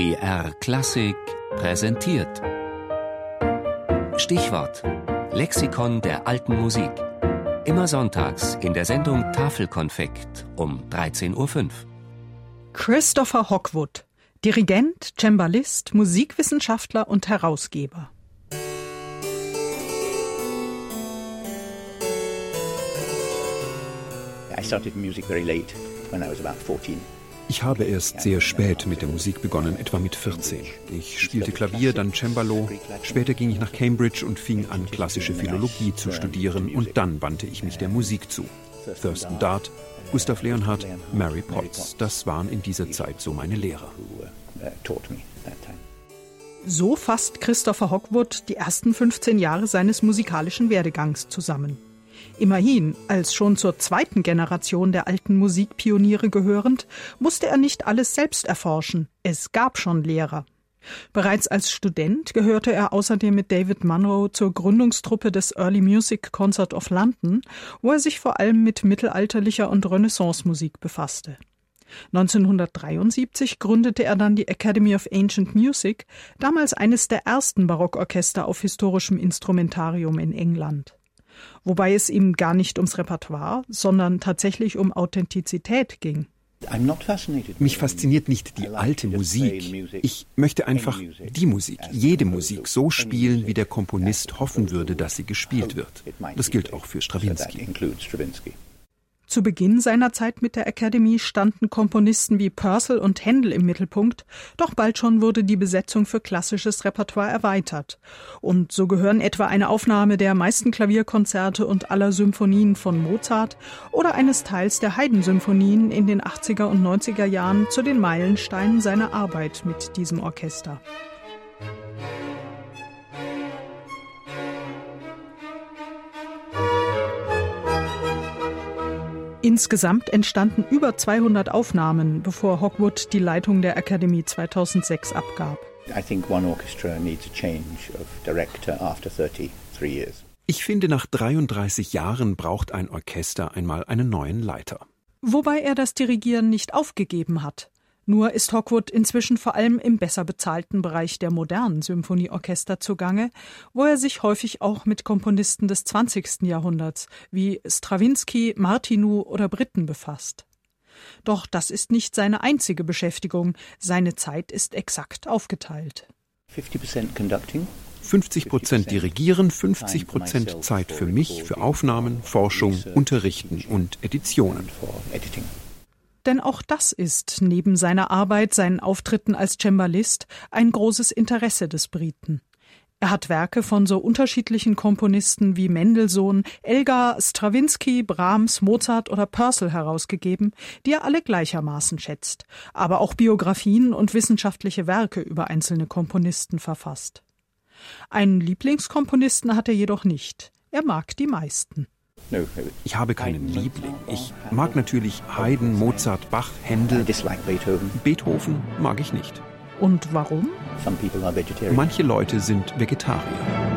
BR Klassik präsentiert. Stichwort: Lexikon der alten Musik. Immer sonntags in der Sendung Tafelkonfekt um 13.05 Uhr. Christopher Hockwood, Dirigent, Cembalist, Musikwissenschaftler und Herausgeber. I started music very late when I was about 14. Ich habe erst sehr spät mit der Musik begonnen, etwa mit 14. Ich spielte Klavier, dann Cembalo. Später ging ich nach Cambridge und fing an, klassische Philologie zu studieren und dann wandte ich mich der Musik zu. Thurston Dart, Gustav Leonhardt, Mary Potts, das waren in dieser Zeit so meine Lehrer. So fasst Christopher Hockwood die ersten 15 Jahre seines musikalischen Werdegangs zusammen. Immerhin, als schon zur zweiten Generation der alten Musikpioniere gehörend, musste er nicht alles selbst erforschen. Es gab schon Lehrer. Bereits als Student gehörte er außerdem mit David Munro zur Gründungstruppe des Early Music Concert of London, wo er sich vor allem mit mittelalterlicher und Renaissance-Musik befasste. 1973 gründete er dann die Academy of Ancient Music, damals eines der ersten Barockorchester auf historischem Instrumentarium in England wobei es ihm gar nicht ums Repertoire, sondern tatsächlich um Authentizität ging. Mich fasziniert nicht die alte Musik. Ich möchte einfach die Musik, jede Musik so spielen, wie der Komponist hoffen würde, dass sie gespielt wird. Das gilt auch für Stravinsky. Zu Beginn seiner Zeit mit der Academy standen Komponisten wie Purcell und Händel im Mittelpunkt, doch bald schon wurde die Besetzung für klassisches Repertoire erweitert. Und so gehören etwa eine Aufnahme der meisten Klavierkonzerte und aller Symphonien von Mozart oder eines Teils der Haydn-Symphonien in den 80er und 90er Jahren zu den Meilensteinen seiner Arbeit mit diesem Orchester. Insgesamt entstanden über 200 Aufnahmen, bevor Hockwood die Leitung der Akademie 2006 abgab. Ich finde, nach 33 Jahren braucht ein Orchester einmal einen neuen Leiter. Wobei er das Dirigieren nicht aufgegeben hat. Nur ist Hockwood inzwischen vor allem im besser bezahlten Bereich der modernen Symphonieorchester zugange, wo er sich häufig auch mit Komponisten des 20. Jahrhunderts wie Strawinsky, Martinu oder Britten befasst. Doch das ist nicht seine einzige Beschäftigung, seine Zeit ist exakt aufgeteilt. 50 Prozent dirigieren, 50 Prozent Zeit für mich, für Aufnahmen, Forschung, Unterrichten und Editionen. Denn auch das ist, neben seiner Arbeit, seinen Auftritten als Cembalist, ein großes Interesse des Briten. Er hat Werke von so unterschiedlichen Komponisten wie Mendelssohn, Elgar, Strawinsky, Brahms, Mozart oder Purcell herausgegeben, die er alle gleichermaßen schätzt, aber auch Biografien und wissenschaftliche Werke über einzelne Komponisten verfasst. Einen Lieblingskomponisten hat er jedoch nicht. Er mag die meisten. Ich habe keinen Liebling. Ich mag natürlich Haydn, Mozart, Bach, Händel. Beethoven mag ich nicht. Und warum? Manche Leute sind Vegetarier.